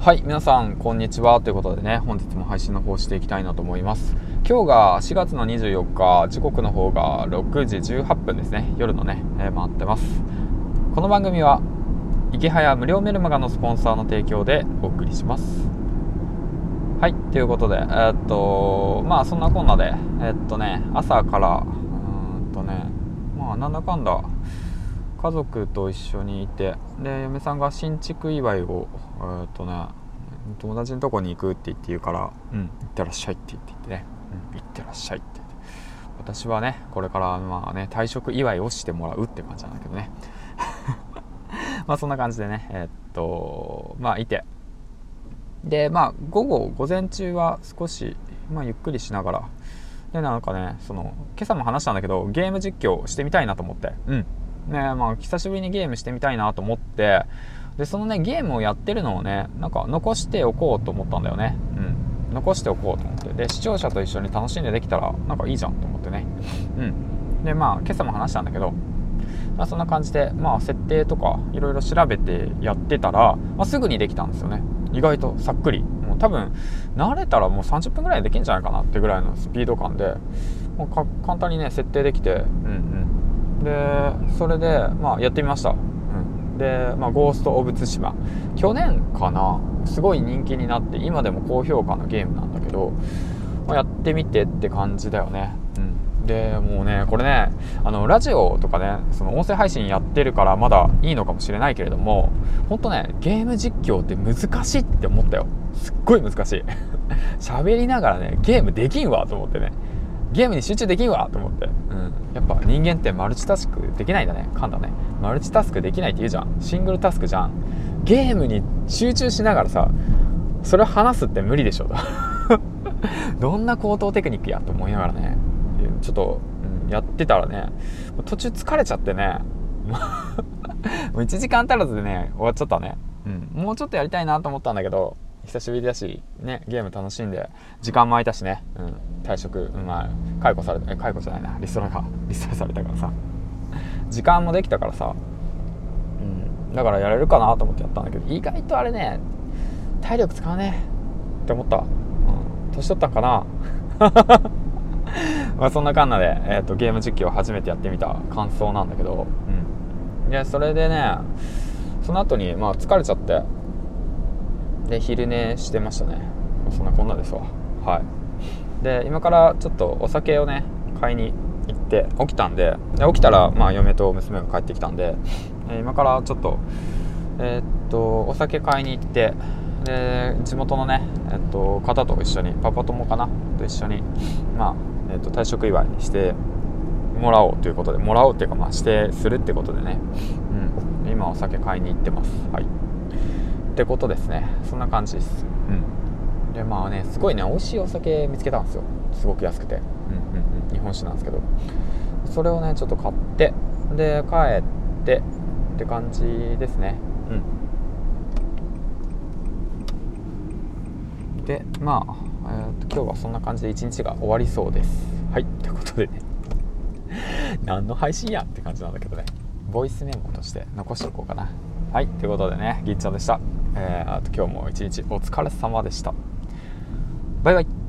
はい皆さんこんにちはということでね本日も配信の方していきたいなと思います。今日が4月の24日時刻の方が6時18分ですね。夜のね、えー、回ってます。この番組は池早無料メルマガのスポンサーの提供でお送りします。はいということでえー、っとまあそんなこんなでえー、っとね朝からうんとねまあなんだかんだ家族と一緒にいてで嫁さんが新築祝いをえー、っとね友達のとこに行くって言って言うから「うん。行ってらっしゃい」って言って言ってね「うん。行ってらっしゃい」って言って。私はねこれからまあね退職祝いをしてもらうって感じなんだけどね。まあそんな感じでねえー、っとまあいて。でまあ午後午前中は少し、まあ、ゆっくりしながら。でなんかねその今朝も話したんだけどゲーム実況してみたいなと思って。うんねまあ久しぶりにゲームしてみたいなと思ってでそのねゲームをやってるのをねなんか残しておこうと思ったんだよね。うん。残しておこうと思って。で視聴者と一緒に楽しんでできたらなんかいいじゃんと思ってね。うん。でまあ今朝も話したんだけどまあ、そんな感じで、まあ、設定とかいろいろ調べてやってたら、まあ、すぐにできたんですよね。意外とさっくり。もう多分慣れたらもう30分ぐらいでできんじゃないかなってぐらいのスピード感でもう簡単にね設定できてうんうん。でそれでまあやってみました。うん。で、まあ、ゴースト・オブ・ツシマ。去年かな。すごい人気になって今でも高評価のゲームなんだけど、まあ、やってみてって感じだよね、うん、でもうねこれねあのラジオとかねその音声配信やってるからまだいいのかもしれないけれどもほんとねゲーム実況って難しいって思ったよ。すっごい難しい。喋りながらねゲームできんわと思ってね。ゲームに集中できんわと思って、うん、やっぱ人間ってマルチタスクできないんだね。噛んだね。マルチタスクできないって言うじゃん。シングルタスクじゃん。ゲームに集中しながらさそれを話すって無理でしょと。どんな高等テクニックやと思いながらね。ちょっと、うん、やってたらね途中疲れちゃってね。もう1時間足らずでね終わっちゃったね、うん、もうちょっとやりたいなと思ったんだけど久しぶりだし、ね、ゲーム楽しんで時間も空いたしね、うん、退職、まあ、解雇された解雇じゃないな。リストラか リストラされたからさ。時間もできたからさ、うん、だからやれるかなと思ってやったんだけど意外とあれね体力使うねって思った、うん、年取ったんかな。まあそんなかんなで、えーと、ゲーム実況を初めてやってみた感想なんだけど、うん、でそれでねその後にまあ疲れちゃって。で昼寝してましたね。そんなこんなですわ。はい。で今からちょっとお酒をね買いに行って起きたんでで起きたらまあ嫁と娘が帰ってきたんで、え今からちょっとえー、っとお酒買いに行ってで地元のね、えっと、方と一緒にパパ友かな？と一緒にまあ、えっと、退職祝いしてもらおうということでもらおうっていうかまあ指定するってことでね、うん、今お酒買いに行ってます。はいってことですね。そんな感じです。うん。でまあねすごいね美味しいお酒見つけたんですよ。すごく安くて、うんうんうん、日本酒なんですけど。それをねちょっと買ってで帰ってって感じですね。うん。でまあ、えー、と今日はそんな感じで一日が終わりそうです。はいということでね。何の配信や？って感じなんだけどね。ボイスメモとして残しておこうかな。はいということでねぎっちゃんでしたえー、あと今日も一日お疲れ様でした。バイバイ。